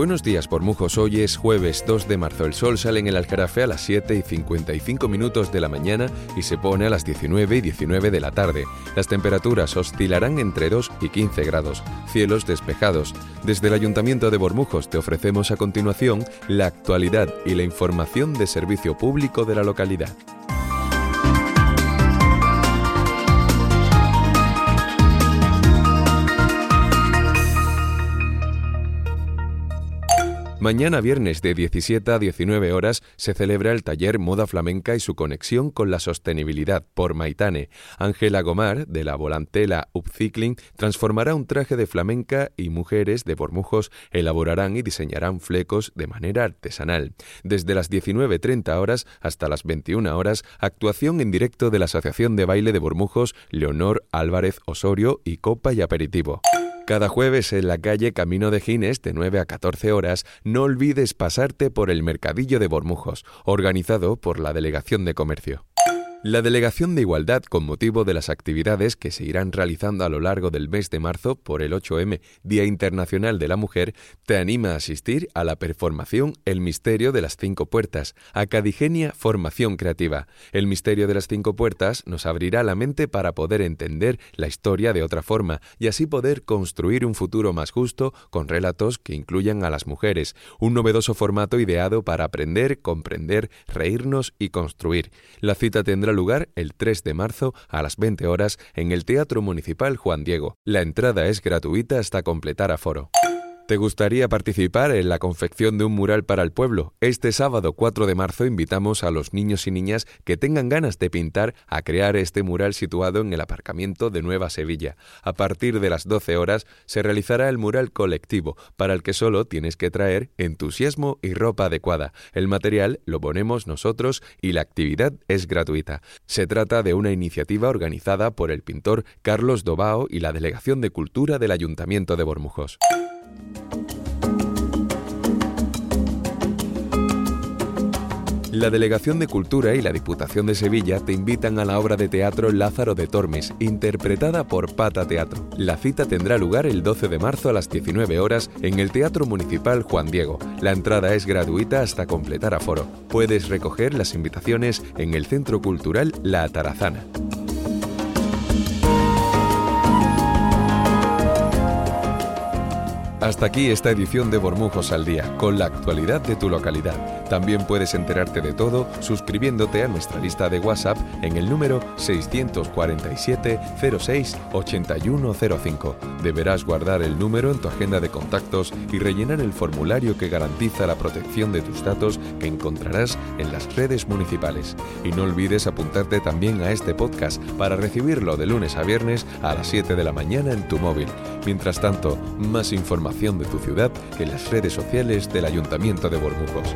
Buenos días, Bormujos. Hoy es jueves 2 de marzo. El sol sale en el Aljarafe a las 7 y 55 minutos de la mañana y se pone a las 19 y 19 de la tarde. Las temperaturas oscilarán entre 2 y 15 grados. Cielos despejados. Desde el Ayuntamiento de Bormujos te ofrecemos a continuación la actualidad y la información de servicio público de la localidad. Mañana viernes de 17 a 19 horas se celebra el taller Moda Flamenca y su conexión con la sostenibilidad por Maitane. Ángela Gomar, de la volantela Upcycling, transformará un traje de flamenca y mujeres de Bormujos elaborarán y diseñarán flecos de manera artesanal. Desde las 19.30 horas hasta las 21 horas, actuación en directo de la Asociación de Baile de Bormujos Leonor Álvarez Osorio y Copa y Aperitivo. Cada jueves en la calle Camino de Gines de 9 a 14 horas no olvides pasarte por el Mercadillo de Bormujos, organizado por la Delegación de Comercio. La Delegación de Igualdad, con motivo de las actividades que se irán realizando a lo largo del mes de marzo por el 8M, Día Internacional de la Mujer, te anima a asistir a la performación El Misterio de las Cinco Puertas, Acadigenia Formación Creativa. El Misterio de las Cinco Puertas nos abrirá la mente para poder entender la historia de otra forma y así poder construir un futuro más justo con relatos que incluyan a las mujeres, un novedoso formato ideado para aprender, comprender, reírnos y construir. La cita tendrá lugar el 3 de marzo a las 20 horas en el Teatro Municipal Juan Diego. La entrada es gratuita hasta completar aforo. ¿Te gustaría participar en la confección de un mural para el pueblo? Este sábado 4 de marzo invitamos a los niños y niñas que tengan ganas de pintar a crear este mural situado en el aparcamiento de Nueva Sevilla. A partir de las 12 horas se realizará el mural colectivo, para el que solo tienes que traer entusiasmo y ropa adecuada. El material lo ponemos nosotros y la actividad es gratuita. Se trata de una iniciativa organizada por el pintor Carlos Dobao y la Delegación de Cultura del Ayuntamiento de Bormujos. La Delegación de Cultura y la Diputación de Sevilla te invitan a la obra de teatro Lázaro de Tormes, interpretada por Pata Teatro. La cita tendrá lugar el 12 de marzo a las 19 horas en el Teatro Municipal Juan Diego. La entrada es gratuita hasta completar aforo. Puedes recoger las invitaciones en el Centro Cultural La Atarazana. Hasta aquí esta edición de Bormujos al Día, con la actualidad de tu localidad. También puedes enterarte de todo suscribiéndote a nuestra lista de WhatsApp en el número 647 06 8105. Deberás guardar el número en tu agenda de contactos y rellenar el formulario que garantiza la protección de tus datos que encontrarás en las redes municipales. Y no olvides apuntarte también a este podcast para recibirlo de lunes a viernes a las 7 de la mañana en tu móvil. Mientras tanto, más de tu ciudad en las redes sociales del Ayuntamiento de Bormujos.